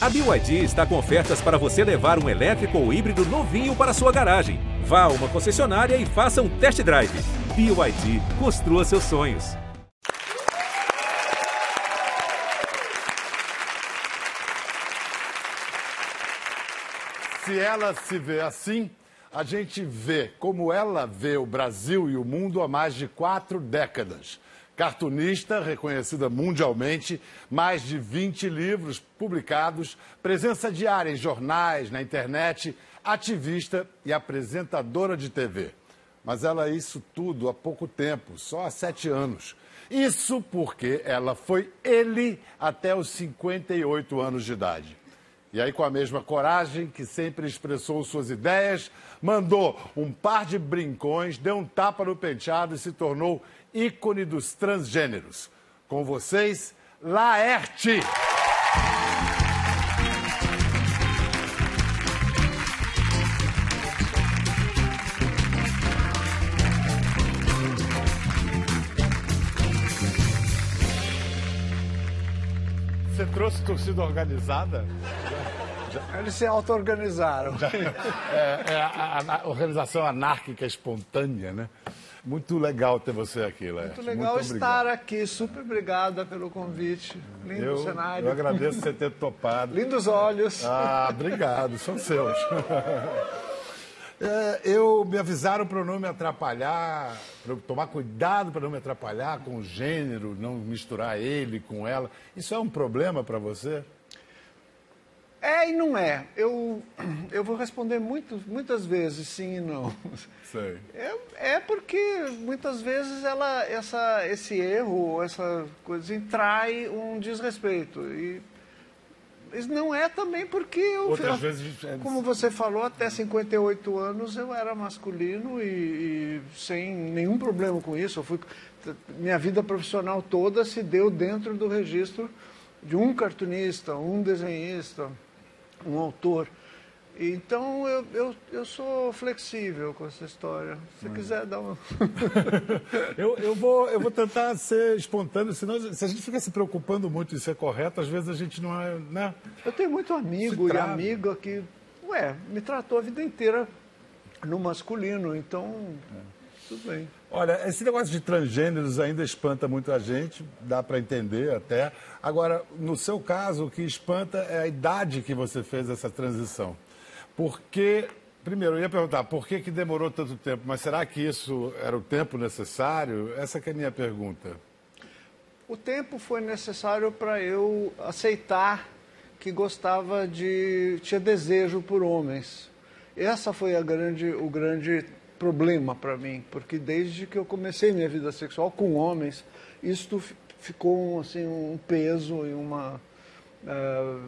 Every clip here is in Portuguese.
A BYD está com ofertas para você levar um elétrico ou híbrido novinho para sua garagem. Vá a uma concessionária e faça um test drive. BYD, construa seus sonhos. Se ela se vê assim, a gente vê como ela vê o Brasil e o mundo há mais de quatro décadas. Cartunista, reconhecida mundialmente, mais de 20 livros publicados, presença diária em jornais, na internet, ativista e apresentadora de TV. Mas ela é isso tudo há pouco tempo, só há sete anos. Isso porque ela foi ele até os 58 anos de idade. E aí, com a mesma coragem que sempre expressou suas ideias, mandou um par de brincões, deu um tapa no penteado e se tornou ícone dos transgêneros. Com vocês, Laerte. Você trouxe torcida organizada? Eles se auto-organizaram. É, é a, a- a organização anárquica espontânea, né? Muito legal ter você aqui, Laerte. Muito legal estar aqui. Super obrigada pelo convite. Lindo Eu, cenário. eu agradeço você ter topado. Lindos olhos. Ah, obrigado, são seus. É, eu me avisaram para eu não me atrapalhar, para eu tomar cuidado para não me atrapalhar com o gênero, não misturar ele com ela. Isso é um problema para você? É e não é. Eu, eu vou responder muito, muitas vezes sim e não. Sei. É, é porque muitas vezes ela, essa, esse erro, essa coisa trai um desrespeito. E mas não é também porque eu. Outras eu- vezes é- Como você falou, até 58 anos eu era masculino e, e sem nenhum problema com isso. Eu fui, minha vida profissional toda se deu dentro do registro de um cartunista, um desenhista, um autor. Então eu, eu, eu sou flexível com essa história. Se você quiser dar uma. Eu, eu, vou, eu vou tentar ser espontâneo, senão se a gente fica se preocupando muito em ser correto, às vezes a gente não é. Né? Eu tenho muito amigo e amiga que, ué, me tratou a vida inteira no masculino, então tudo bem. Olha, esse negócio de transgêneros ainda espanta muito a gente, dá para entender até. Agora, no seu caso, o que espanta é a idade que você fez essa transição. Porque, primeiro, eu ia perguntar, por que, que demorou tanto tempo? Mas será que isso era o tempo necessário? Essa que é a minha pergunta. O tempo foi necessário para eu aceitar que gostava de. tinha desejo por homens. Essa foi a grande, o grande problema para mim, porque desde que eu comecei minha vida sexual com homens, isto fi- ficou assim, um peso e uma. ah,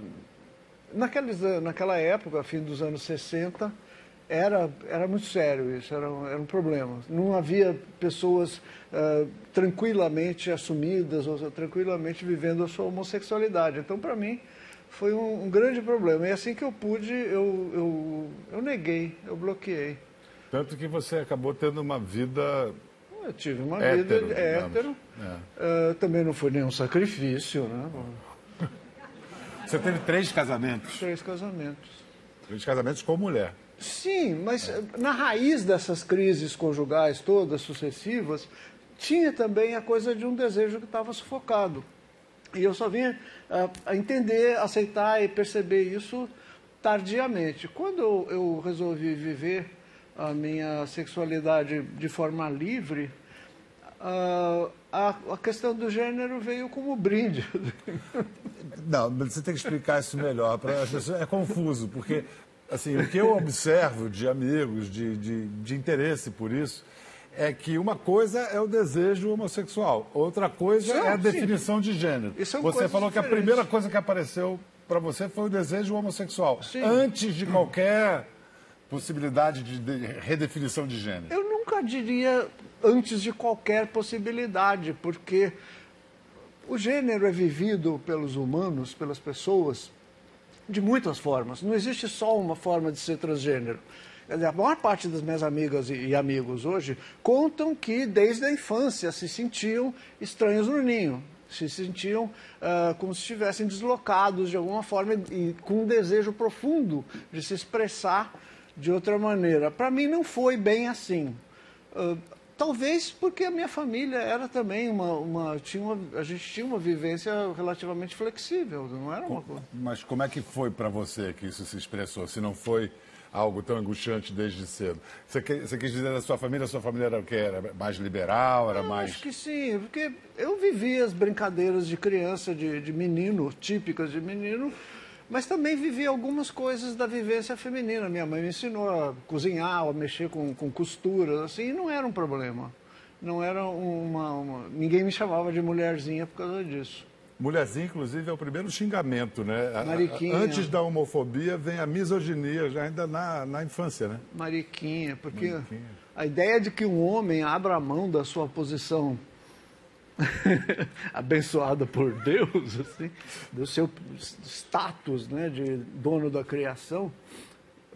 naqueles, naquela época, fim dos anos 60, era, era muito sério isso, era, era um problema. Não havia pessoas ah, tranquilamente assumidas ou tranquilamente vivendo a sua homossexualidade. Então, para mim, foi um, um grande problema. E assim que eu pude, eu, eu, eu neguei, eu bloqueei. Tanto que você acabou tendo uma vida. Eu tive uma Hétero, vida hétero. É. Ah, também não foi nenhum sacrifício, né? Você teve três casamentos. Três casamentos. Três casamentos com mulher. Sim, mas eh, na raiz dessas crises conjugais todas sucessivas, tinha também a coisa de um desejo que estava sufocado. E eu só ah, a entender, aceitar e perceber isso tardiamente. Quando eu, eu resolvi viver a minha sexualidade de forma livre, ah, a, a questão do gênero veio como brinde. Não, você tem que explicar isso melhor. Para as pessoas é confuso, porque assim, o que eu observo de amigos, de, de, de interesse por isso, é que uma coisa é o desejo homossexual, outra coisa Não, é a sim. definição de gênero. Você falou que a primeira coisa que apareceu para você foi o desejo homossexual, Sim. antes de qualquer possibilidade de, de redefinição de gênero. Eu nunca diria antes de qualquer possibilidade, porque o gênero é vivido pelos humanos, pelas pessoas, de muitas formas. Não existe só uma forma de ser transgênero. A maior parte das minhas amigas e amigos hoje contam que desde a infância se sentiam estranhos no ninho. se sentiam uh, como se estivessem deslocados de alguma forma e com um desejo profundo de se expressar de outra maneira. Para mim não foi bem assim. Uh, talvez porque a minha família era também uma, uma, tinha uma, a gente tinha uma vivência relativamente flexível, não era uma coisa. Mas como é que foi para você que isso se expressou? Se não foi algo tão angustiante desde cedo. Você, você quis dizer da sua família, a sua família era o que? Era mais liberal, era eu mais... acho que sim, porque eu vivi as brincadeiras de criança, de, de menino, típicas de menino, mas também vivi algumas coisas da vivência feminina. Minha mãe me ensinou a cozinhar, a mexer com, com costuras, assim, e não era um problema. Não era uma, uma... Ninguém me chamava de mulherzinha por causa disso. Mulherzinha, inclusive, é o primeiro xingamento, né? Mariquinha. Antes da homofobia vem a misoginia, já ainda na, na infância, né? Mariquinha, porque Mariquinha. a ideia de que um homem abra a mão da sua posição abençoada por Deus, assim, do seu status né, de dono da criação,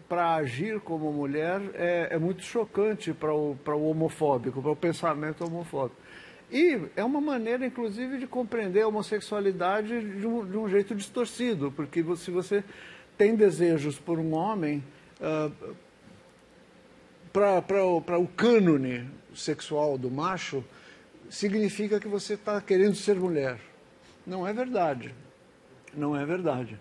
para agir como mulher é, é muito chocante para o, o homofóbico, para o pensamento homofóbico. E é uma maneira, inclusive, de compreender a homossexualidade de um, de um jeito distorcido, porque se você tem desejos por um homem, uh, ah, para o cânone sexual do macho, significa que você está querendo ser mulher. Não é verdade. Não é verdade.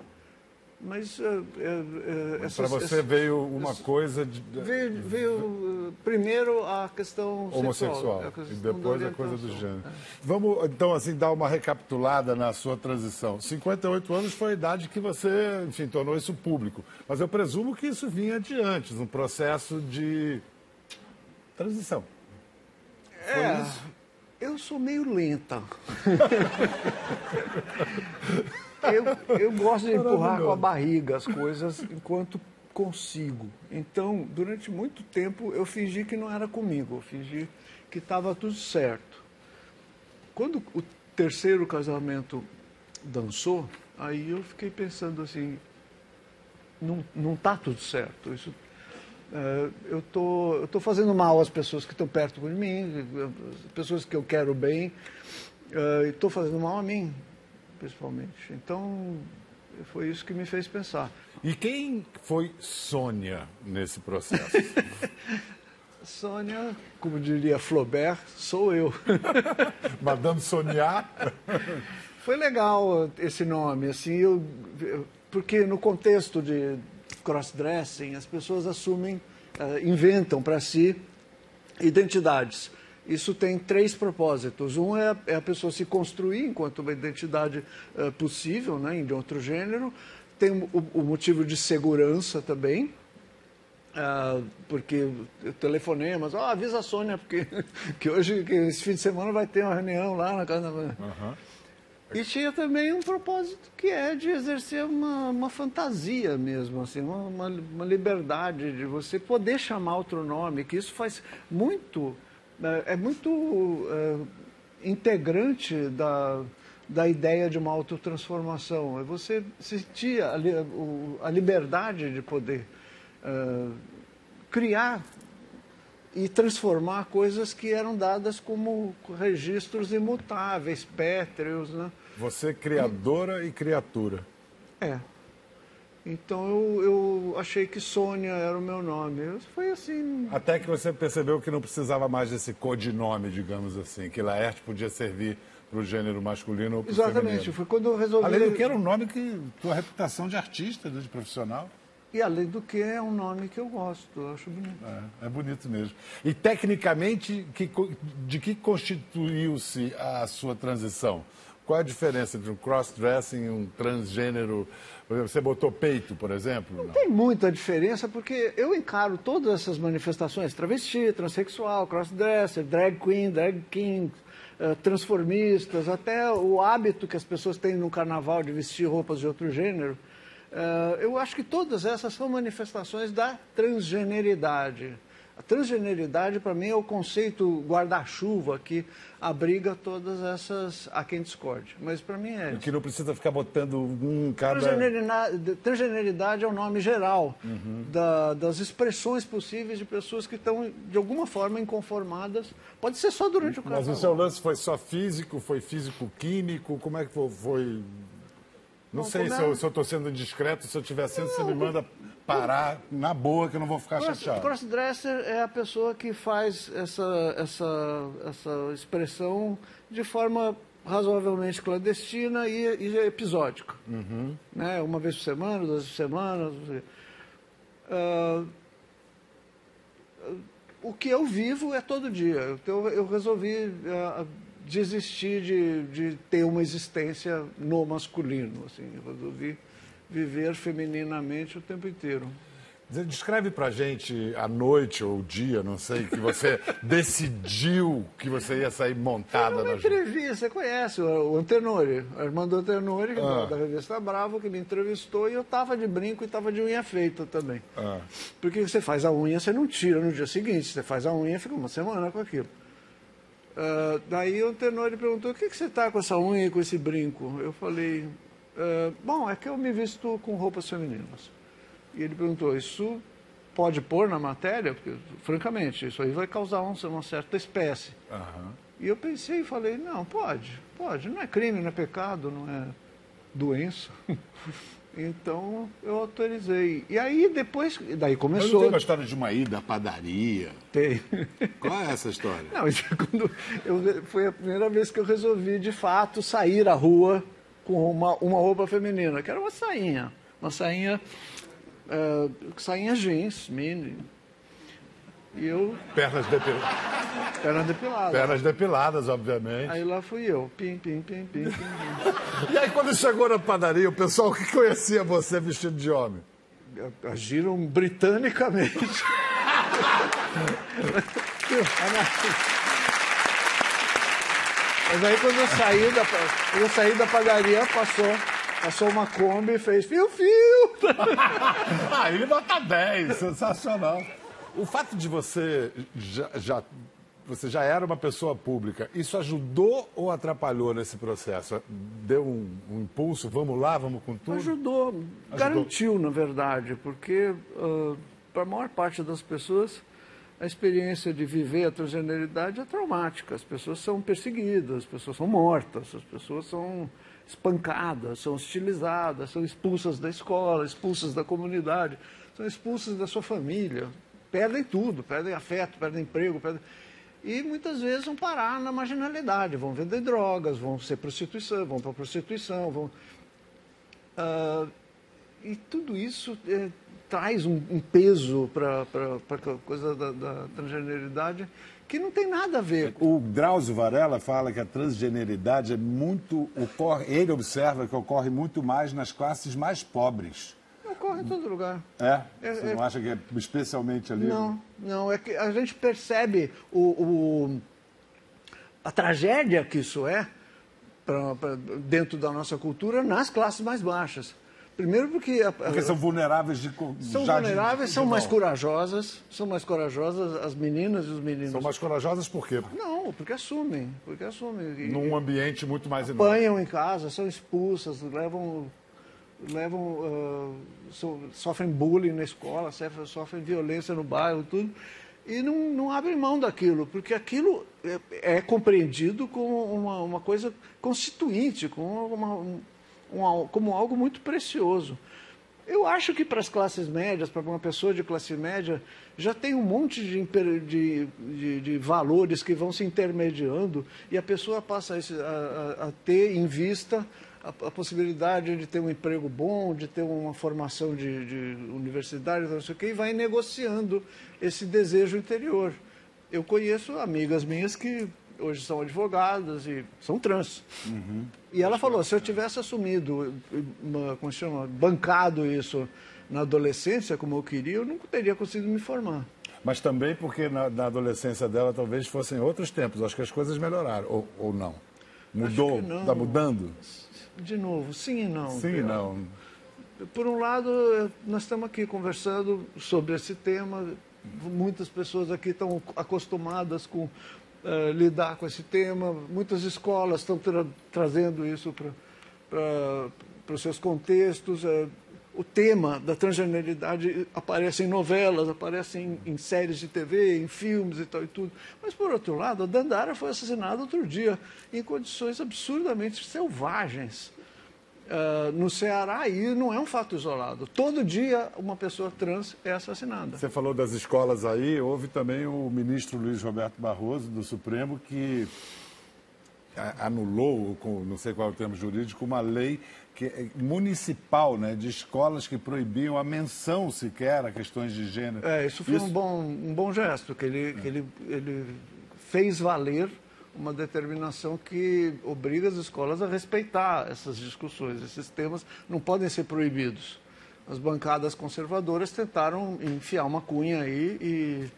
Mas, uh, uh, para você veio uma coisa de... veio, veio primeiro a questão homossexual sexual, a e depois a coisa do gênero. É. Vamos então assim dar uma recapitulada na sua transição. 58 anos foi a idade que você, enfim, tornou isso público. Mas eu presumo que isso vinha de antes, um processo de transição. É, eu sou meio lenta. eu, eu gosto de empurrar com a barriga as coisas enquanto consigo. Então, durante muito tempo, eu fingi que não era comigo, eu fingi que estava tudo certo. Quando o terceiro casamento dançou, aí eu fiquei pensando assim, não, não tá tudo certo. Isso, eu tô, eu tô fazendo mal às pessoas que estão perto de mim, pessoas que eu quero bem, é, estou fazendo mal a mim principalmente. Então, foi isso que me fez pensar. E quem foi Sônia nesse processo? Sônia, como diria Flaubert, sou eu. Madame Sonia? Foi legal esse nome, assim, eu, porque no contexto de crossdressing, as pessoas assumem, uh, inventam para si identidades. Isso tem três propósitos. Um é, é a pessoa se construir enquanto uma identidade uh, possível, né, de outro gênero. Tem o, o motivo de segurança também, uh, porque eu telefonei, mas oh, avisa a Sônia, porque que hoje, que esse fim de semana vai ter uma reunião lá na casa da... Uhum. E tinha também um propósito que é de exercer uma, uma fantasia mesmo, assim, uma, uma, liberdade de você poder chamar outro nome, que isso faz muito é, é muito é, integrante da, da ideia de uma autotransformação. É você sentir a, a liberdade de poder é, criar e transformar coisas que eram dadas como registros imutáveis, pétreos. Né? Você criadora e criatura. É. Então eu, eu achei que Sônia era o meu nome. Foi assim. Até que você percebeu que não precisava mais desse codinome, digamos assim, que Laerte podia servir para o gênero masculino ou para o Exatamente, feminino. foi quando eu resolvi. Além do que era um nome que. tua reputação de artista, de profissional. E além do que é um nome que eu gosto, eu acho bonito. É, é bonito mesmo. E tecnicamente, que, de que constituiu-se a sua transição? Qual a diferença entre um cross-dressing e um transgênero? Você botou peito, por exemplo? Não, não, tem muita diferença, porque eu encaro todas essas manifestações, travesti, transexual, crossdresser, drag queen, drag king, uh, transformistas, até o hábito que as pessoas têm no carnaval de vestir roupas de outro gênero. Uh, eu acho que todas essas são manifestações da transgeneridade. A transgeneridade, para mim, é o conceito guarda-chuva que abriga todas essas. a quem discorde. Mas para mim é. Que não precisa ficar botando um cada. Transgeneridade, transgeneridade é o nome geral uhum. da, das expressões possíveis de pessoas que estão, de alguma forma, inconformadas. Pode ser só durante o carnaval. Mas o seu lance foi só físico, foi físico-químico? Como é que foi? Não Bom, sei se eu estou sendo indiscreto, se eu estiver sendo, não, você me manda parar na boa que eu não vou ficar cross, chateado. Crossdresser é a pessoa que faz essa, essa, essa expressão de forma razoavelmente clandestina e, e episódica. Uhum. Né? Uma vez por semana, duas semanas. Uh, o que eu vivo é todo dia. Então eu resolvi uh, desistir de, de ter uma existência no masculino. Assim, eu resolvi viver femininamente o tempo inteiro. Descreve pra gente a noite ou o dia, não sei, que você decidiu que você ia sair montada na entrevista, você conhece o Antenori, Armando Antenori, ah. da revista Bravo, que me entrevistou, e eu tava de brinco e tava de unha feita também. Ah. Porque você faz a unha, você não tira no dia seguinte, você faz a unha e fica uma semana com aquilo. Uh, daí o Antenori perguntou, o que, que você tá com essa unha e com esse brinco? Eu falei, Uh, bom, é que eu me visto com roupas femininas. E ele perguntou, isso pode pôr na matéria? Porque, francamente, isso aí vai causar uma certa espécie. Uhum. E eu pensei e falei, não, pode, pode. Não é crime, não é pecado, não é doença. então, eu autorizei. E aí, depois, daí começou... Mas não tem uma história de uma ida à padaria? Tem. Qual é essa história? Não, isso é quando eu, foi a primeira vez que eu resolvi, de fato, sair à rua com uma, uma roupa feminina, que era uma sainha. Uma sainha, uh, sainha jeans, mini. E eu... Pernas depiladas. Pernas depiladas. Pernas depiladas, obviamente. Aí lá fui eu. Pim, pim, pim, pim, pim, pim. e aí quando chegou na padaria, o pessoal que conhecia você vestido de homem? Agiram britanicamente. Mas aí quando eu saí da, eu saí da padaria, passou, passou uma Kombi e fez fio-fio. aí nota 10, sensacional. O fato de você já, já, você já era uma pessoa pública, isso ajudou ou atrapalhou nesse processo? Deu um, um impulso, vamos lá, vamos com tudo? Ajudou, ajudou. garantiu, na verdade, porque uh, para a maior parte das pessoas a experiência de viver a transgeneridade é traumática. As pessoas são perseguidas, as pessoas são mortas, as pessoas são espancadas, são hostilizadas, são expulsas da escola, expulsas da comunidade, são expulsas da sua família, perdem tudo, perdem afeto, perdem emprego, perdem... e muitas vezes vão parar na marginalidade, vão vender drogas, vão ser prostituição, vão para prostituição, vão... Uh, e tudo isso é, traz um, um peso para a coisa da, da transgeneridade que não tem nada a ver. O Drauzio Varela fala que a transgeneridade é muito. Ocorre, ele observa que ocorre muito mais nas classes mais pobres. Ocorre em todo lugar. É? é Você é, não acha que é especialmente ali? Não, não. É que a gente percebe o, o a tragédia que isso é pra, pra, dentro da nossa cultura nas classes mais baixas. Primeiro porque... A, porque são vulneráveis de São vulneráveis, de, são mais corajosas, são mais corajosas as meninas e os meninos. São mais corajosas por quê? Não, porque assumem, porque assumem. Num ambiente muito mais enorme. Apanham em casa, são expulsas, levam... levam uh, so, sofrem bullying na escola, sofrem, sofrem violência no bairro, tudo e não, não abrem mão daquilo, porque aquilo é, é compreendido como uma, uma, coisa constituinte, como uma, um, como algo muito precioso. Eu acho que para as classes médias, para uma pessoa de classe média, já tem um monte de, de, de, de valores que vão se intermediando e a pessoa passa a, a, a ter em vista a, a, possibilidade de ter um emprego bom, de ter uma formação de, de universidade, não sei o quê, e vai negociando esse desejo interior. Eu conheço amigas minhas que hoje são advogadas e são trans. Uhum. E ela falou, se eu tivesse assumido, como se chama, bancado isso na adolescência, como eu queria, eu nunca teria conseguido me formar. Mas também porque na, na adolescência dela talvez fossem outros tempos. Acho que as coisas melhoraram, ou, ou não? Mudou? Está mudando? De novo, sim e não. Sim e não. Por um lado, nós estamos aqui conversando sobre esse tema, muitas pessoas aqui estão acostumadas com uh, lidar com esse tema, muitas escolas estão tra trazendo isso para os seus contextos. Uh, o tema da transgeneridade aparece em novelas, aparece em, em, séries de TV, em filmes e tal e tudo. Mas, por outro lado, a Dandara foi assassinada outro dia, em condições absurdamente selvagens. Uh, no Ceará, e não é um fato isolado. Todo dia uma pessoa trans é assassinada. Você falou das escolas aí, houve também o ministro Luiz Roberto Barroso, do Supremo, que anulou, não sei qual é o termo jurídico, uma lei que, é municipal né, de escolas que proibiam a menção sequer a questões de gênero. É, isso foi isso... Um, bom, um bom gesto, que, ele, é. que ele, ele fez valer uma determinação que obriga as escolas a respeitar essas discussões. Esses temas não podem ser proibidos. As bancadas conservadoras tentaram enfiar uma cunha aí e,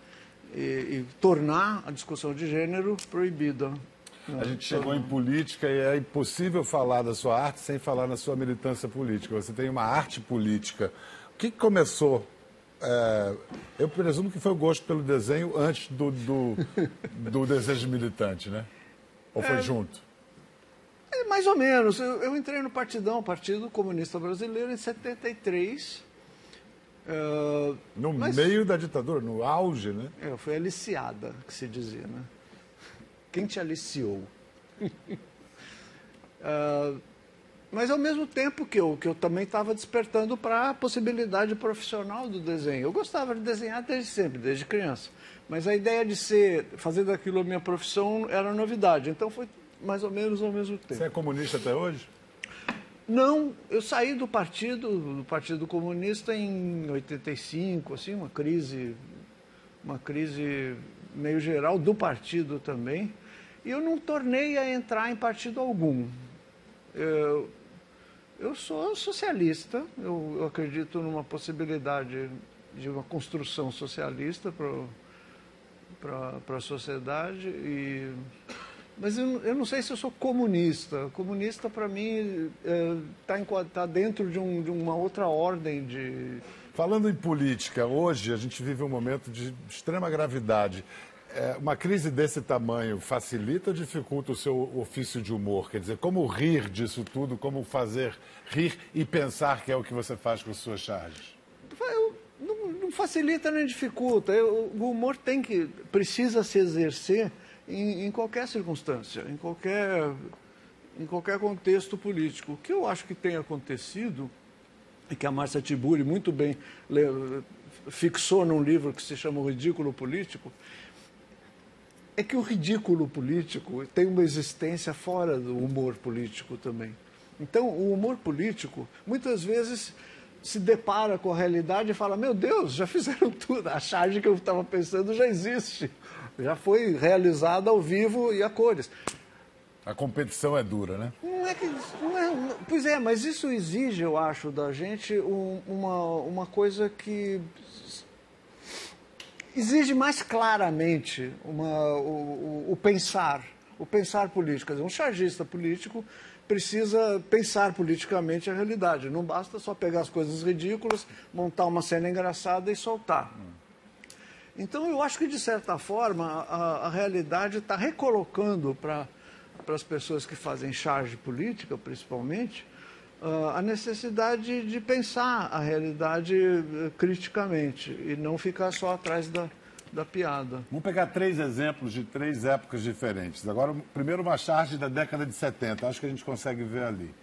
e, e tornar a discussão de gênero proibida. A gente chegou em política e é impossível falar da sua arte sem falar na sua militância política. Você tem uma arte política. O que começou é, eu presumo que foi o gosto pelo desenho antes do, do, do desejo militante, né? Ou foi é, junto? É, mais ou menos. Eu, eu, entrei no Partidão, Partido Comunista Brasileiro, em 73. Uh, no mas, meio da ditadura, no auge, né? É, eu fui aliciada, que se dizia, né? Quem te aliciou? uh, mas ao mesmo tempo que eu, que eu também estava despertando para a possibilidade profissional do desenho. Eu gostava de desenhar desde sempre, desde criança. Mas a ideia de ser, fazer daquilo a minha profissão era novidade. Então foi mais ou menos ao mesmo tempo. Você é comunista até hoje? Não, eu saí do partido, do Partido Comunista em 85, assim, uma crise, uma crise meio geral do partido também. E eu não tornei a entrar em partido algum. Eu, eu sou socialista, eu, eu, acredito numa possibilidade de uma construção socialista para a sociedade, e, mas eu, eu, não sei se eu sou comunista. Comunista, para mim, está é, tá dentro de, um, de uma outra ordem de. Falando em política, hoje a gente vive um momento de extrema gravidade é, uma crise desse tamanho facilita ou dificulta o seu ofício de humor? Quer dizer, como rir disso tudo, como fazer rir e pensar que é o que você faz com as suas charges? Não, não facilita nem dificulta. Eu, o humor tem que, precisa se exercer em, em, qualquer circunstância, em qualquer, em qualquer contexto político. O que eu acho que tem acontecido, e que a Márcia Tiburi muito bem fixou num livro que se chama O Ridículo Político, é que o ridículo político tem uma existência fora do humor político também. Então, o humor político, muitas vezes, se depara com a realidade e fala: Meu Deus, já fizeram tudo, a charge que eu estava pensando já existe, já foi realizada ao vivo e a cores. A competição é dura, né? Não é que. Não é, pois é, mas isso exige, eu acho, da gente um, uma, uma coisa que exige mais claramente uma, o, o, o, pensar, o pensar político. Quer dizer, um chargista político precisa pensar politicamente a realidade. Não basta só pegar as coisas ridículas, montar uma cena engraçada e soltar. Então, eu acho que, de certa forma, a, a realidade está recolocando para as pessoas que fazem charge política, principalmente, a necessidade de pensar a realidade uh, criticamente e não ficar só atrás da, da piada. Vamos pegar três exemplos de três épocas diferentes. Agora, primeiro uma charge da década de 70, acho que a gente consegue ver ali.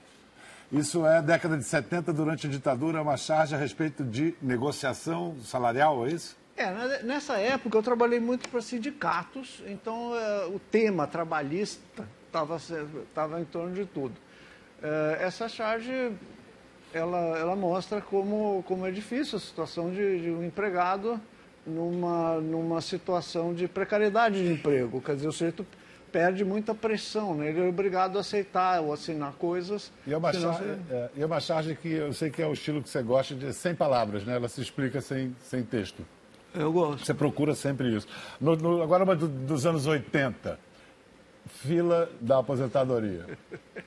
Isso é década de 70, durante a ditadura, uma charge a respeito de negociação salarial, é isso? É, nessa época eu trabalhei muito para sindicatos, então é, o tema trabalhista estava em torno de tudo. É, essa charge ela, ela mostra como, como é difícil a situação de, de um empregado numa, numa situação de precariedade de emprego. Quer dizer, o sujeito perde muita pressão, né? ele é obrigado a aceitar ou assinar coisas. E é, uma charge, você... é, é uma charge que eu sei que é o estilo que você gosta de sem palavras, né? ela se explica sem, sem texto. Eu gosto. Você procura sempre isso. No, no, agora, uma do, dos anos 80 fila da aposentadoria.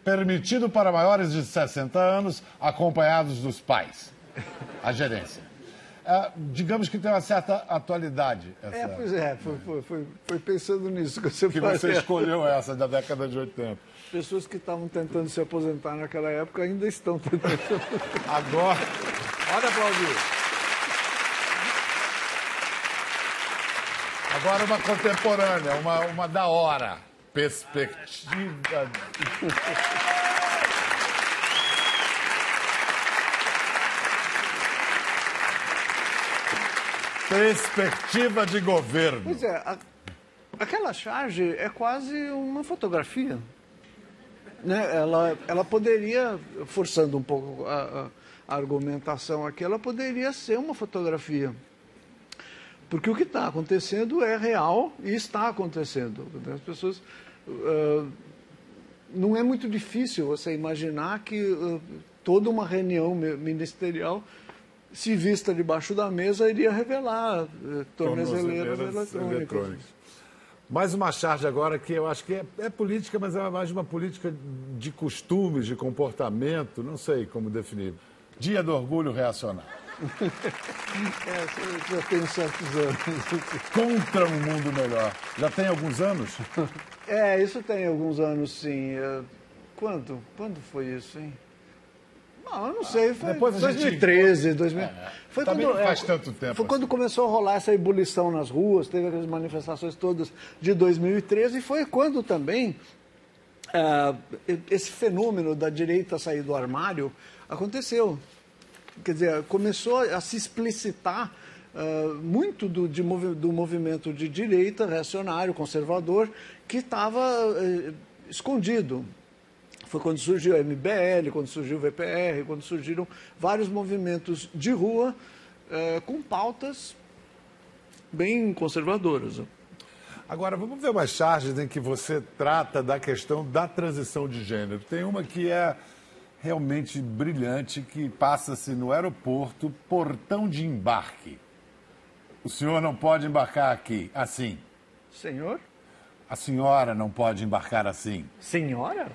Permitido para maiores de 60 anos, acompanhados dos pais. A gerência. é, digamos que tem uma certa atualidade. É, Essa, pois é, foi, foi, foi, pensando nisso que você que falou. você escolheu essa da década de 80. Pessoas que estavam tentando se aposentar naquela época ainda estão tentando se aposentar. Agora, olha aplaudir. Agora uma contemporânea, uma, uma da hora. Perspectiva. Perspectiva de governo. Pois é, a- aquela charge é quase uma fotografia. Né? Ela, ela poderia, forçando um pouco a, a- argumentação aqui, ela poderia ser uma fotografia. Porque o que está acontecendo é real e está acontecendo. As pessoas. Ah, não é muito difícil você imaginar que ah, toda uma reunião mi- ministerial, se vista debaixo da mesa, iria revelar eh, tornozeleiras eletrônicas. Mais uma charge agora que eu acho que é, é política, mas é mais uma política de costumes, de comportamento, não sei como definir. Dia do Orgulho Reacionário. É, já tem certos anos. Contra um mundo melhor. Já tem alguns anos? É, isso tem alguns anos, sim. É, Quando? Quando foi isso, hein? Não, eu não sei. Foi Depois a gente- 2013, 2000. Foi também quando, não faz é, tanto tempo Foi assim. quando começou a rolar essa ebulição nas ruas, teve aquelas manifestações todas de 2013, e foi quando também ah, esse fenômeno da direita sair do armário aconteceu. Quer dizer, começou a se explicitar ah, muito do, de do movimento de direita, reacionário, conservador, que estava eh, escondido. Foi quando surgiu a MBL, quando surgiu o VPR, quando surgiram vários movimentos de rua eh, com pautas bem conservadoras. Agora, vamos ver umas charges em que você trata da questão da transição de gênero. Tem uma que é realmente brilhante, que passa-se no aeroporto, portão de embarque. O senhor não pode embarcar aqui assim. Senhor? A senhora não pode embarcar assim. Senhora?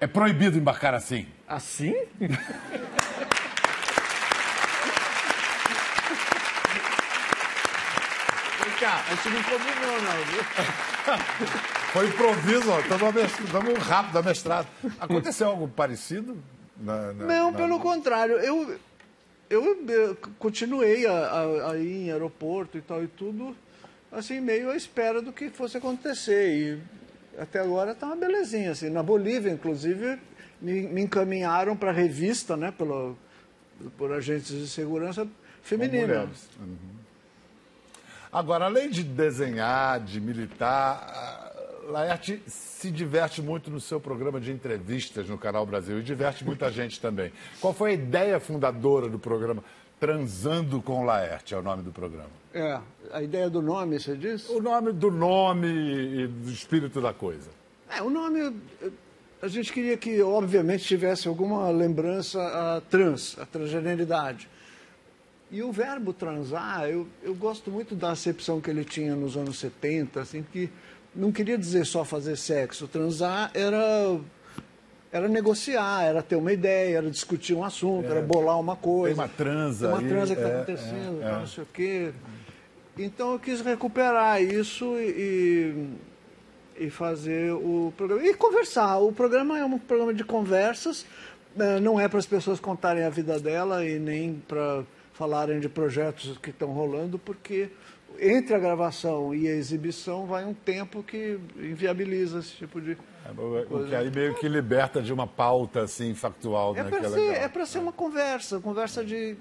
É proibido embarcar assim. Assim? Vem cá, a gente não combinou, não, viu? Foi improviso, ó. Estamos rápido da mestrado. Aconteceu algo parecido? na- na- Não, na- pelo contrário. Eu, eu, eh, continuei a, a- a ir em aeroporto e tal e tudo, assim, meio à espera do que fosse acontecer. E até agora tá uma belezinha. Assim. Na Bolívia, inclusive, me, me encaminharam para revista, né, pelo, por agentes de segurança feminina. Uhum. Agora, além de desenhar, de militar, Laerte se diverte muito no seu programa de entrevistas no Canal Brasil e diverte muita gente também. Qual foi a ideia fundadora do programa Transando com Laerte, é o nome do programa? É, a ideia do nome, você diz? O nome do nome e do espírito da coisa. É, o nome, a gente queria que, obviamente, tivesse alguma lembrança a trans, a transgeneridade. E o verbo transar, eu, eu gosto muito da acepção que ele tinha nos anos 70, assim, que não queria dizer só fazer sexo. Transar era, era negociar, era ter uma ideia, era discutir um assunto, era bolar uma coisa. Tem uma transa Tem uma aí, transa que está é, acontecendo, é, tal, é. não sei o quê. Então eu quis recuperar isso e, e fazer o programa. E conversar. O programa é um programa de conversas, eh, não é para as pessoas contarem a vida dela e nem para falarem de projetos que estão rolando, porque entre a gravação e a exibição vai um tempo que inviabiliza esse tipo de. O que aí meio que liberta de uma pauta assim factual, É né? para é ser, é para ser uma conversa, conversa de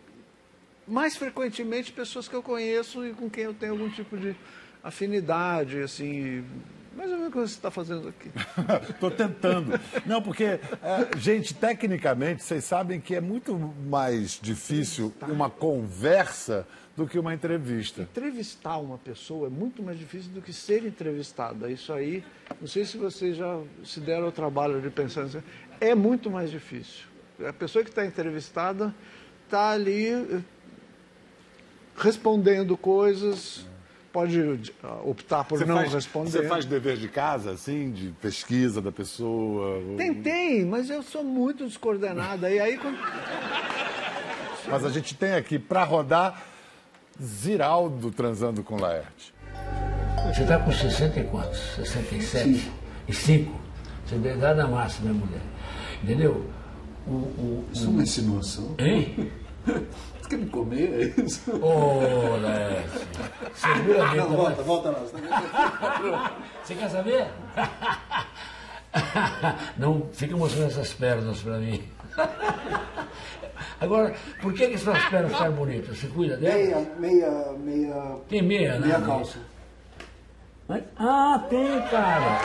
mais frequentemente pessoas que eu conheço e com quem eu tenho algum tipo de afinidade, assim, mais ou menos o que você está fazendo aqui. Estou tentando. Não, porque, é, gente, tecnicamente, vocês sabem que é muito mais difícil uma conversa do que uma entrevista. Entrevistar uma pessoa é muito mais difícil do que ser entrevistada. Isso aí, não sei se vocês já se deram o trabalho de pensar nisso, é muito mais difícil. A pessoa que está entrevistada está ali eh, respondendo coisas, pode ah, optar por Você não faz, responder. Você faz dever de casa, assim, de pesquisa da pessoa? Tentei, mas eu sou muito descoordenada. E aí, quando... Mas a gente tem aqui para rodar Ziraldo transando com Laerte. Você está com 60 e quantos? 67? E 5? Você é da idade da massa, minha mulher. Entendeu? O, o, Isso é uma insinuação. Hein? Você quer me comer? É isso? Ô, Laerte. Seguramente. Não, volta, volta lá. Você quer saber? Não fica mostrando essas pernas para mim. Agora, por que, que essas pernas ficam bonitas? Você cuida dela? Meia, meia, meia. Tem meia, né? Meia calça. Mas- Ah, tem, cara.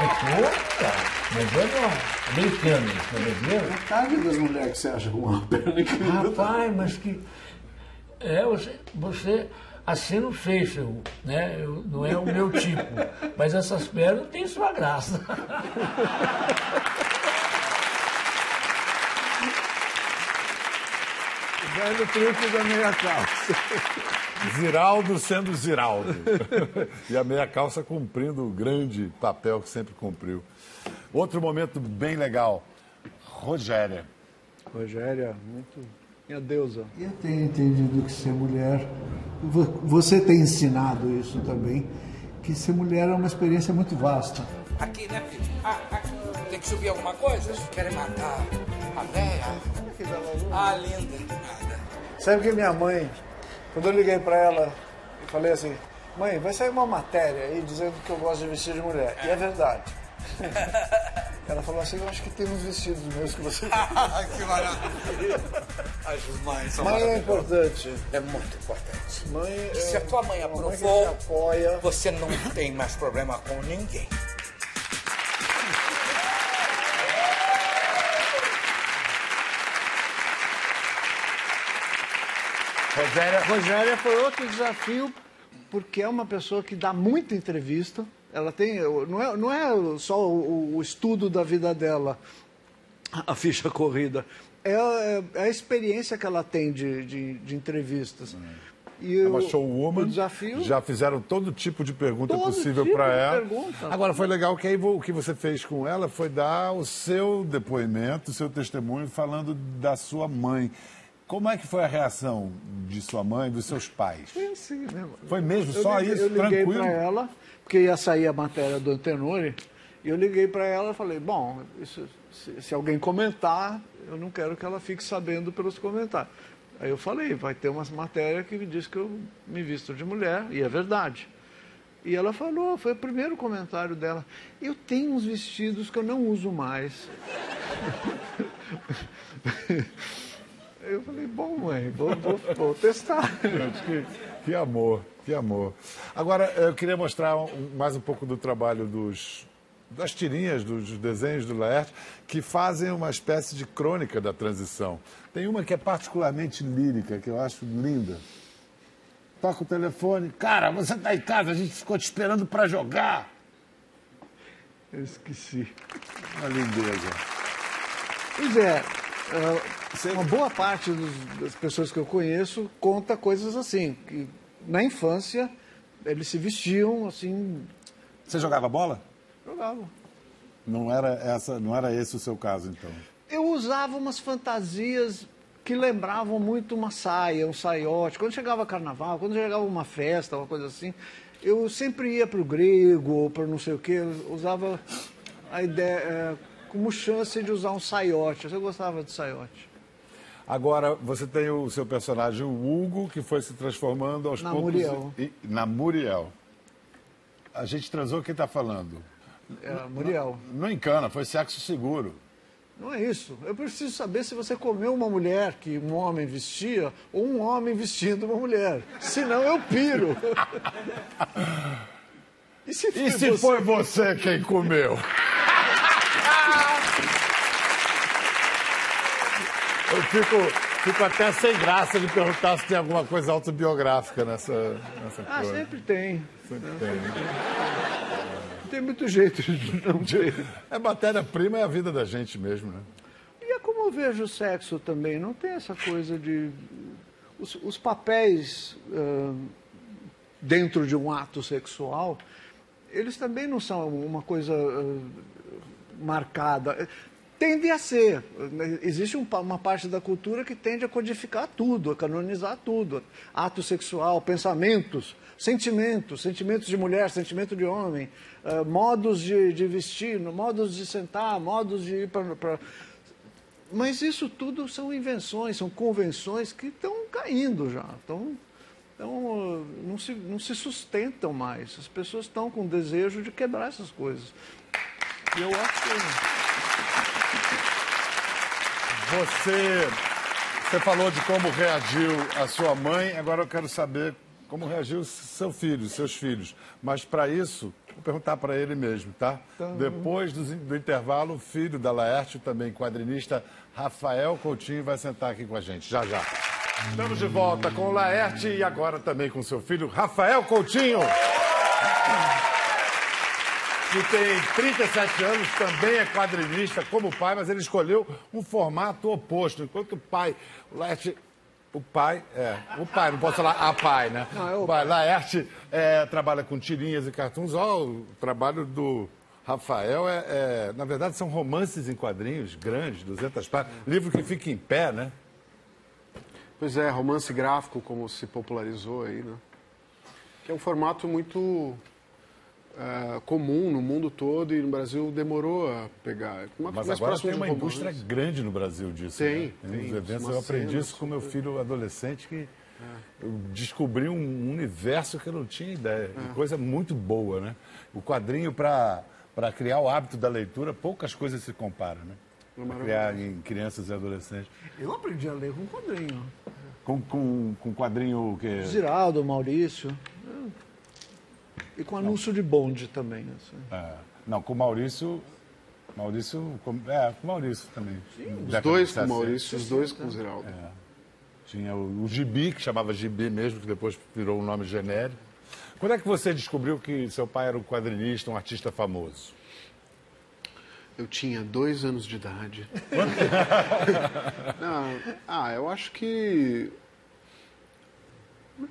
É pouca. Mas é bom. Americano, isso é brasileiro? Metade das mulheres que você acha com uma perna incrível. Rapaz, mas que. É, você, você assim no facial, né? Eu- não é o meu tipo. Mas essas pernas têm sua graça. O velho truque da meia calça. Ziraldo sendo Ziraldo. e a meia calça cumprindo o grande papel que sempre cumpriu. Outro momento bem legal. Rogéria. Rogéria, muito. Minha deusa. Eu tenho entendido que ser mulher, vo- você tem ensinado isso também, que ser mulher é uma experiência muito vasta. Aqui, né, filho? Ah, aqui. Tem que subir alguma coisa? Querem matar a véia? Ah, linda. Sabe que minha mãe, quando eu liguei pra ela, eu falei assim: mãe, vai sair uma matéria aí dizendo que eu gosto de vestir de mulher. E é verdade. Ela falou assim: eu acho que tem uns vestidos meus que você. que maravilha. As mães são Mãe é importante. É muito importante. Mãe é Se a tua mãe mãe aprovou, te apoia. você não tem mais problema com ninguém. Rogéria. Foi outro desafio, porque é uma pessoa que dá muita entrevista. Ela tem. Não é, não é só o, o estudo da vida dela, a ficha corrida. É, é- é a experiência que ela tem de, de, de entrevistas. E É uma o- showwoman. Desafio. Já fizeram todo tipo de pergunta possível tipo para ela. pergunta. Agora foi legal que aí o que você fez com ela foi dar o seu depoimento, o seu testemunho falando da sua mãe. Como é que foi a reação de sua mãe, dos seus pais? Foi assim mesmo. Foi mesmo? Eu Só liguei- isso? Eu liguei para ela, porque ia sair a matéria do Antenori, e eu liguei para ela e falei, bom, isso- se, se alguém comentar, eu não quero que ela fique sabendo pelos comentários. Aí eu falei, vai ter uma matéria que diz que eu me visto de mulher, e é verdade. E ela falou, foi o primeiro comentário dela. Eu tenho uns vestidos que eu não uso mais. Eu falei, bom, mãe, vou, vou- vou testar. Que, que amor, que amor. Agora, eu queria mostrar mais um pouco do trabalho dos, das tirinhas, dos desenhos do Laerte, que fazem uma espécie de crônica da transição. Tem uma que é particularmente lírica, que eu acho linda. Toca o telefone. Cara, você tá em casa, a gente ficou te esperando para jogar. Eu esqueci. Uma lindeza. Pois é, uma boa parte dos- das pessoas que eu conheço conta coisas assim, que na infância eles se vestiam assim, Você jogava bola? jogavam. Não era, essa, não era esse o seu caso, então. Eu usava umas fantasias que lembravam muito uma saia, um saiote. Quando chegava carnaval, quando chegava uma festa, uma coisa assim, eu sempre ia para o grego ou para não sei o quê, eu usava a ideia eh, como chance de usar um saiote. Eu gostava de saiote. Agora, você tem o seu personagem, o Hugo, que foi se transformando aos Na poucos... Muriel. e- na Muriel. A gente transou, quem está falando? É, Muriel. Não encana, foi sexo seguro. Não é isso. Eu preciso saber se você comeu uma mulher que um homem vestia ou um homem vestindo uma mulher. Senão eu piro. E se, E se você- foi você quem comeu? Eu fico, fico até sem graça de perguntar se tem alguma coisa autobiográfica nessa, nessa Ah, coisa. sempre tem. Sempre tem. Não tem muito jeito de não ter. É matéria-prima, é a vida da gente mesmo, né? E é como eu vejo o sexo também. Não tem essa coisa de. Os, os papéis ah, dentro de um ato sexual, eles também não são uma coisa ah, marcada. Tende a ser. Existe um pa- uma parte da cultura que tende a codificar tudo, a canonizar tudo. Ato sexual, pensamentos, sentimentos, sentimentos de mulher, sentimento de homem, eh, modos de, de vestir, modos de sentar, modos de ir para. Mas isso tudo são invenções, são convenções que estão caindo já. Estão, então, não se, não se sustentam mais. As pessoas estão com desejo de quebrar essas coisas. E eu acho que. Você, você falou de como reagiu a sua mãe, agora eu quero saber como reagiu seu filho, seus filhos. Mas para isso, vou perguntar para ele mesmo, tá? Depois do, do intervalo, o filho da Laerte, também quadrinista, Rafael Coutinho, vai sentar aqui com a gente, já já. Estamos de volta com o Laerte e agora também com seu filho, Rafael Coutinho. Que tem 37 anos, também é quadrinista como o pai, mas ele escolheu um formato oposto. Enquanto o pai, o Laerte, o pai, é, o pai, não posso falar a pai, né? Não, é o pai. Laerte é, trabalha com tirinhas e cartoons. Ó, o trabalho do Rafael é, é, na verdade, são romances em quadrinhos grandes, 200 páginas. Livro que fica em pé, né? Pois é, romance gráfico, como se popularizou aí, né? Que é um formato muito eh, comum no mundo todo e no Brasil demorou a pegar. Uma- Mas agora tem uma indústria grande no Brasil disso. Tem, né? tem, uns eventos. Eu aprendi isso com meu super- filho adolescente que eu descobri um universo que eu não tinha ideia. E Coisa muito boa, né? O quadrinho para para criar o hábito da leitura, poucas coisas se comparam, né? Pra criar em crianças e adolescentes. Eu aprendi a ler com quadrinho. Com, com, com quadrinho que Ziraldo, Maurício. é. E com anúncio de bonde também. assim. é, não, com o Maurício. Maurício. com- É, com o Maurício também. Os dois com o Maurício, os dois com o Ziraldo. É. Tinha o, o Gibi, que chamava Gibi mesmo, que depois virou um nome genérico. Quando é que você descobriu que seu pai era um quadrinista, um artista famoso? Eu tinha dois anos de idade. Não, ah, eu acho que.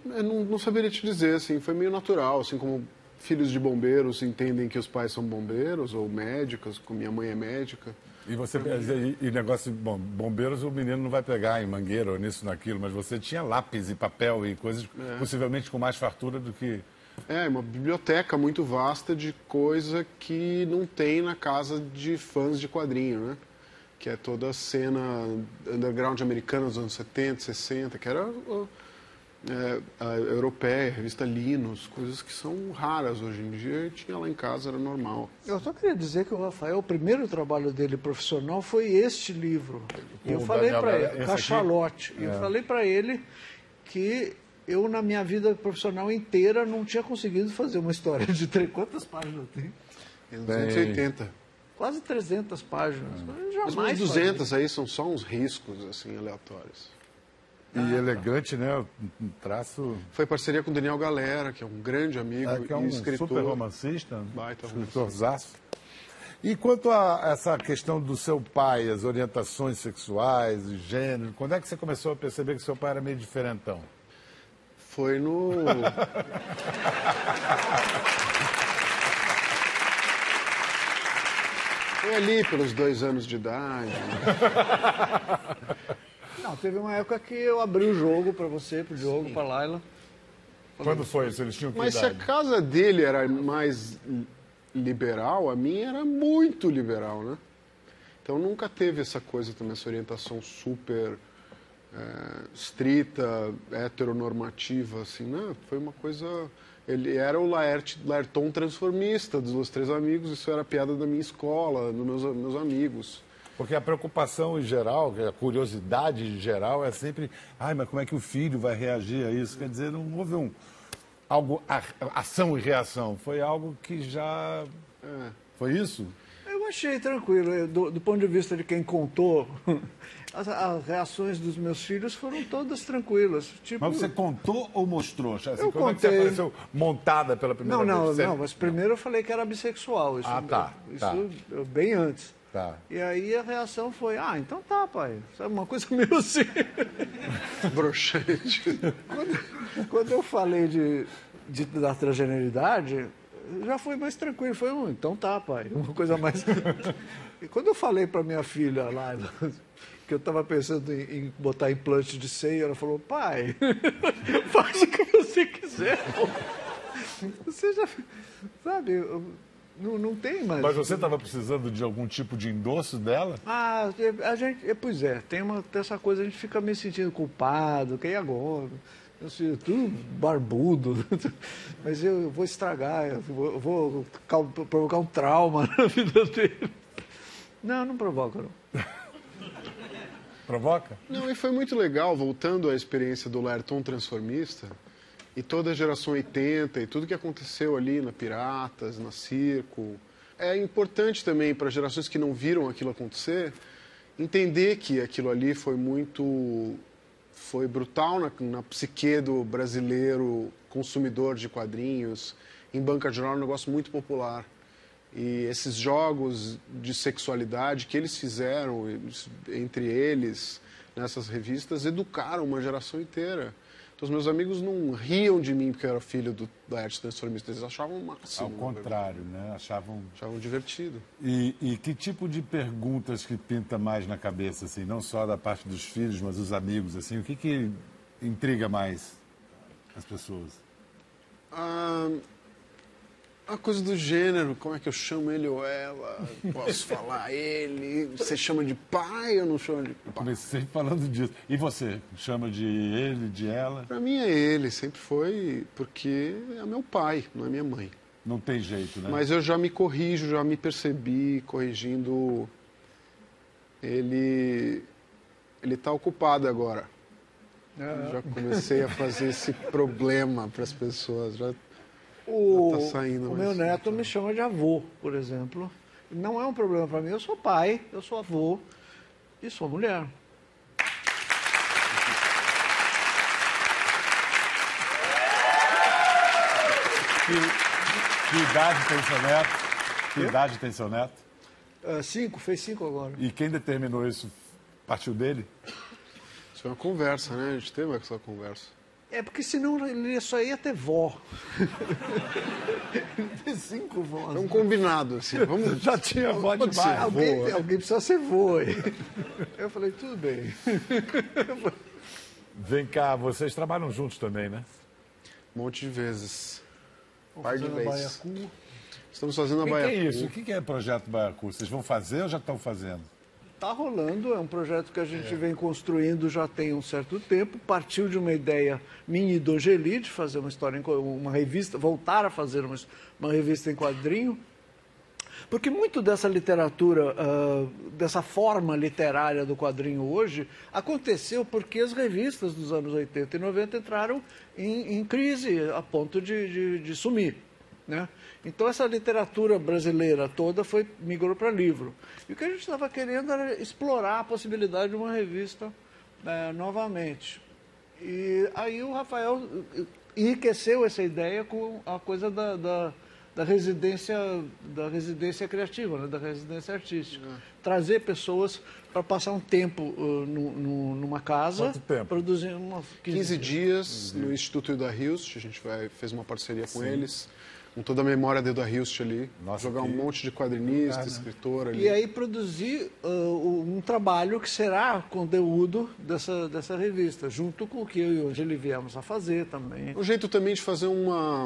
Eu não, não saberia te dizer, assim, foi meio natural, assim como filhos de bombeiros entendem que os pais são bombeiros ou médicos, como minha mãe é médica. E você e, e negócio, bom, bombeiros o menino não vai pegar em mangueira ou nisso, naquilo, mas você tinha lápis e papel e coisas possivelmente com mais fartura do que. É, uma biblioteca muito vasta de coisa que não tem na casa de fãs de quadrinho, né? Que é toda a cena underground americana dos anos 70, 60, que era é, a europeia, a revista Linus, coisas que são raras hoje em dia, e tinha lá em casa, era normal. Eu só queria dizer que o Rafael, o primeiro trabalho dele profissional foi este livro. E eu falei para ele? Cachalote. E eu falei para ele que eu, na minha vida profissional inteira, não tinha conseguido fazer uma história de três. Quantas páginas tem? Em 280. Quase 300 páginas. Eu Mas jamais faria. 200 aí são só uns riscos, assim, aleatórios. E elegante, né? Um traço. Foi parceria com o Daniel Galera, que é um grande amigo É, que é um escritor. super romancista, Baita escritorzaço. E quanto a essa questão do seu pai, as orientações sexuais, gênero, quando é que você começou a perceber que seu pai era meio diferentão? Foi no. Foi ali pelos dois anos de idade. Não, teve uma época que eu abri o jogo para você, para o Diogo, para Laila. Quando foi isso? Eles tinham que Mas se a idade? casa dele era mais liberal, a minha era muito liberal, né? Então nunca teve essa coisa também, essa orientação super eh, estrita, heteronormativa, assim, né? Foi uma coisa... Ele era o Laerte, Laerton transformista dos Os Três Amigos, isso era piada da minha escola, dos meus, meus amigos. Porque a preocupação em geral, a curiosidade em geral é sempre, ai, mas como é que o filho vai reagir a isso? Quer dizer, não houve um algo a- ação e reação, foi algo que já foi isso? Eu achei tranquilo. Do, do ponto de vista de quem contou, as, as reações dos meus filhos foram todas tranquilas. Tipo, Mas você contou ou mostrou? Assim, Eu como é que você contei. apareceu montada pela primeira Não, não, vez? Você- não, mas primeiro eu falei que era bissexual. Isso, Ah, tá, Isso tá. bem antes. Tá. E aí a reação foi, ah, então tá, pai. Sabe, uma coisa meio assim. Broxante. Quando, quando eu falei de, de- da transgeneridade, já foi mais tranquilo. Foi um, então tá, pai. Uma coisa mais. E quando eu falei para minha filha lá, que eu estava pensando em, em botar implante de seio, ela falou, pai, faz o que você quiser. pô. Você já, sabe, eu- não, não tem mais. Mas você estava precisando de algum tipo de endosso dela? Ah, a gente, é, pois é, tem, uma, tem essa coisa, a gente fica me sentindo culpado, que e agora? Eu sou tudo barbudo, mas eu vou estragar, eu vou, eu vou provocar um trauma na vida dele. Não, não provoca, não. Provoca? Não, e foi muito legal, voltando à experiência do Lerton transformista, e toda a geração 80 e tudo que aconteceu ali na Piratas, na Circo. É importante também para gerações que não viram aquilo acontecer, entender que aquilo ali foi muito. foi brutal na, na psique do brasileiro consumidor de quadrinhos. Em banca de jornal é um negócio muito popular. E esses jogos de sexualidade que eles fizeram entre eles nessas revistas educaram uma geração inteira. Então, os meus amigos não riam de mim porque eu era filho do, da arte transformista, eles achavam o máximo. Ao contrário, né? Achavam. Achavam divertido. E, e que tipo de perguntas que pinta mais na cabeça, assim, não só da parte dos filhos, mas dos amigos, assim, o que que intriga mais as pessoas? Ah, a coisa do gênero, como é que eu chamo ele ou ela? Posso falar ele? Você chama de pai ou não chama de pai? Comecei falando disso. E você? Chama de ele, de ela? Pra mim é ele, sempre foi, porque é meu pai, não é minha mãe. Não tem jeito, né? Mas eu já me corrijo, já me percebi corrigindo. Ele ele está ocupado agora. Já comecei a fazer esse problema para as pessoas. Já O, tá saindo o meu neto forte, me chama de avô, por exemplo. Não é um problema para mim. Eu sou pai, eu sou avô e sou mulher. Que, que idade tem seu neto? Que idade tem seu neto? Ah, cinco, fez cinco agora. E quem determinou isso? Partiu dele? Isso é uma conversa, né? A gente teve essa conversa. É porque senão ele só ia ter vó. Tem cinco vós. É um combinado, assim. Vamos... Já tinha vó ser Alguém, né? alguém precisa ser vô aí. Eu falei, tudo bem. Vem cá, vocês trabalham juntos também, né? Um monte de vezes. Par de vezes. baiacu. Estamos fazendo a O que, é Baiacu. isso? O que que é Projeto Baiacu? Vocês vão fazer ou já estão fazendo? Está rolando, é um projeto que a gente vem construindo já tem um certo tempo. Partiu de uma ideia minha e do Angeli de fazer uma história, uma revista, voltar a fazer uma, uma revista em quadrinho. Porque muito dessa literatura, ah, dessa forma literária do quadrinho hoje, aconteceu porque as revistas dos anos 80 e 90 entraram em, em crise a ponto de, de, de sumir. Né? Então essa literatura brasileira toda foi migrou para livro. E o que a gente estava querendo era explorar a possibilidade de uma revista eh, novamente. E aí o Rafael eh, enriqueceu essa ideia com a coisa da, da, da residência da residência criativa, né? da residência artística. Trazer pessoas para passar um tempo eh, nu- nu- numa casa, Quanto tempo? produzindo uma 15 dias no Instituto Ida Hilst, a gente vai, fez uma parceria com eles, com toda a memória da Ida Hilst ali, Nossa, jogar um que- monte de quadrinista, escritor ali. E aí produzir ah, um trabalho que será conteúdo dessa, dessa revista, junto com o que eu e o Angeli viemos a fazer também. Um jeito também de fazer uma,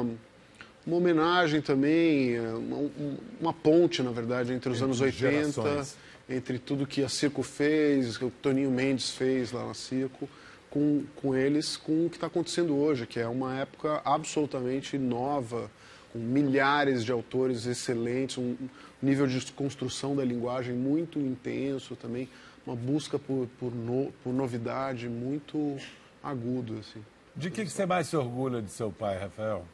uma homenagem também, eh, uma, um- uma ponte, na verdade, entre os Entre anos 80, gerações. entre tudo que a Circo fez, que o Toninho Mendes fez lá na Circo, com, com eles, com o que está acontecendo hoje, que é uma época absolutamente nova, milhares de autores excelentes, um nível de construção da linguagem muito intenso também, uma busca por, por, no- por novidade muito agudo, assim. De que, que você mais se orgulha de seu pai, Rafael?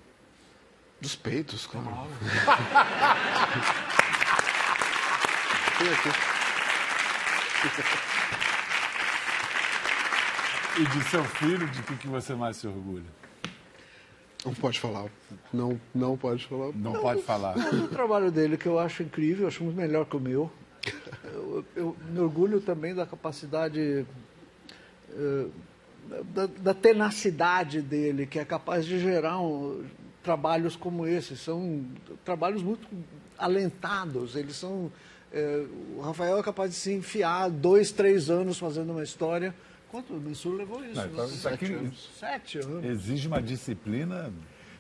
Dos peitos, claro. Aqui. E de seu filho, de que, que você mais se orgulha? Não pode falar. Não, não pode falar. Não, pode falar. O trabalho dele, que eu acho incrível, eu acho muito melhor que o meu. Eu, eu me orgulho também da capacidade, eh, da, da tenacidade dele, que é capaz de gerar um- trabalhos como esse. São trabalhos muito alentados, eles são É, o Rafael é capaz de se enfiar dois, três anos fazendo uma história. Quanto o Mansur levou isso? Não, então, Sete aqui- anos. Sete anos. Exige uma disciplina.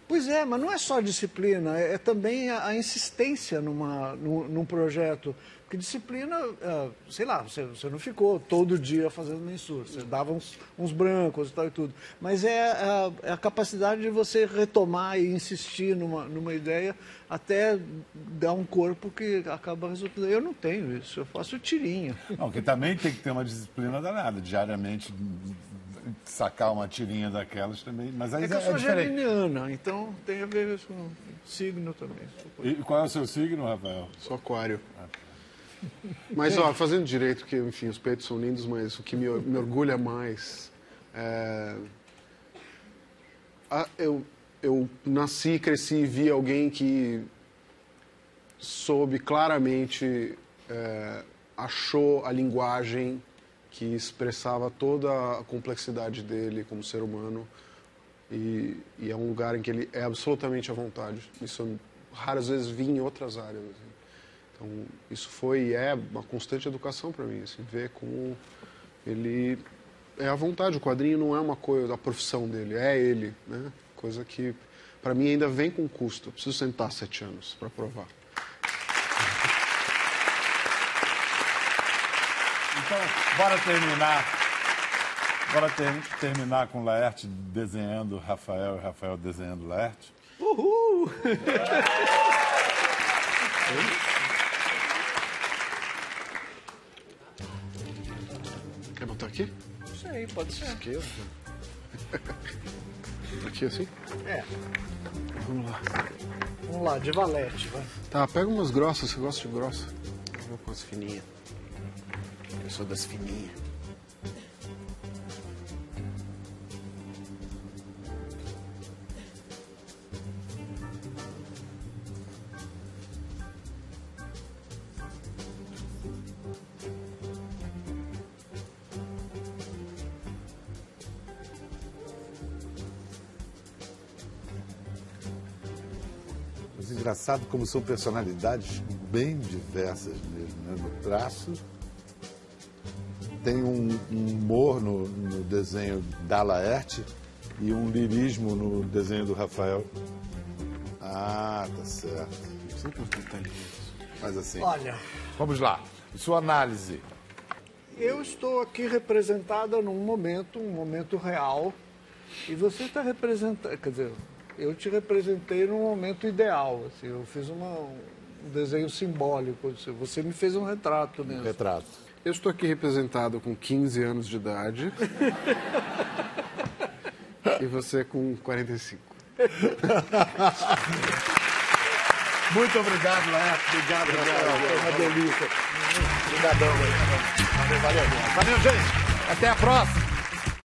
Pois é, mas não é só disciplina, é, é também a, a insistência numa, num, num projeto. Porque disciplina, ah, sei lá, você, você não ficou todo dia fazendo mensura, você dava uns, uns brancos e tal e tudo. Mas é a, é a capacidade de você retomar e insistir numa, numa ideia até dar um corpo que acaba resultando. Eu não tenho isso, eu faço tirinha. Não, que também tem que ter uma disciplina danada, diariamente sacar uma tirinha daquelas também. Mas aí É que eu é, sou diferente. geminiana, então tem a ver com signo também. E qual é o seu signo, Rafael? Sou aquário. Mas, ó, fazendo direito, que, enfim, os peitos são lindos, mas o que me, me orgulha mais é... eu, eu nasci, cresci e vi alguém que soube claramente, é, achou a linguagem que expressava toda a complexidade dele como ser humano e, e é um lugar em que ele é absolutamente à vontade. Isso eu raras vezes vi em outras áreas. Então, isso foi e é uma constante educação para mim, assim, ver como ele é à vontade. O quadrinho não é uma coisa, a profissão dele, é ele, né? Coisa que, para mim, ainda vem com custo. Eu preciso sentar sete anos para provar. Então, bora terminar. Bora ter- terminar com Laerte desenhando Rafael e Rafael desenhando Laerte. Uhul! Pode ser. Esquerda. Aqui assim? É, Vamos lá. vamos lá, de valete, vai. Tá, pega umas grossas, você gosta de grossa? Eu vou com as fininhas. Eu sou das fininhas. Engraçado como são personalidades bem diversas mesmo, né? No traço. Tem um, um humor no, no desenho da Laerte e um lirismo no desenho do Rafael. Ah, tá certo. Sempre. Mas assim. Olha, Vamos lá. Sua análise. eu estou aqui representada num momento, um momento real, e você está representando, quer dizer, eu te representei num momento ideal, assim, eu fiz uma, um desenho simbólico, assim, você me fez um retrato mesmo. Retrato. Eu estou aqui representado com 15 anos de idade. e você com 45. Muito obrigado, Laerte. Obrigado, Rafael. Foi uma delícia. Obrigadão. Valeu, valeu. Valeu, gente. Até a próxima.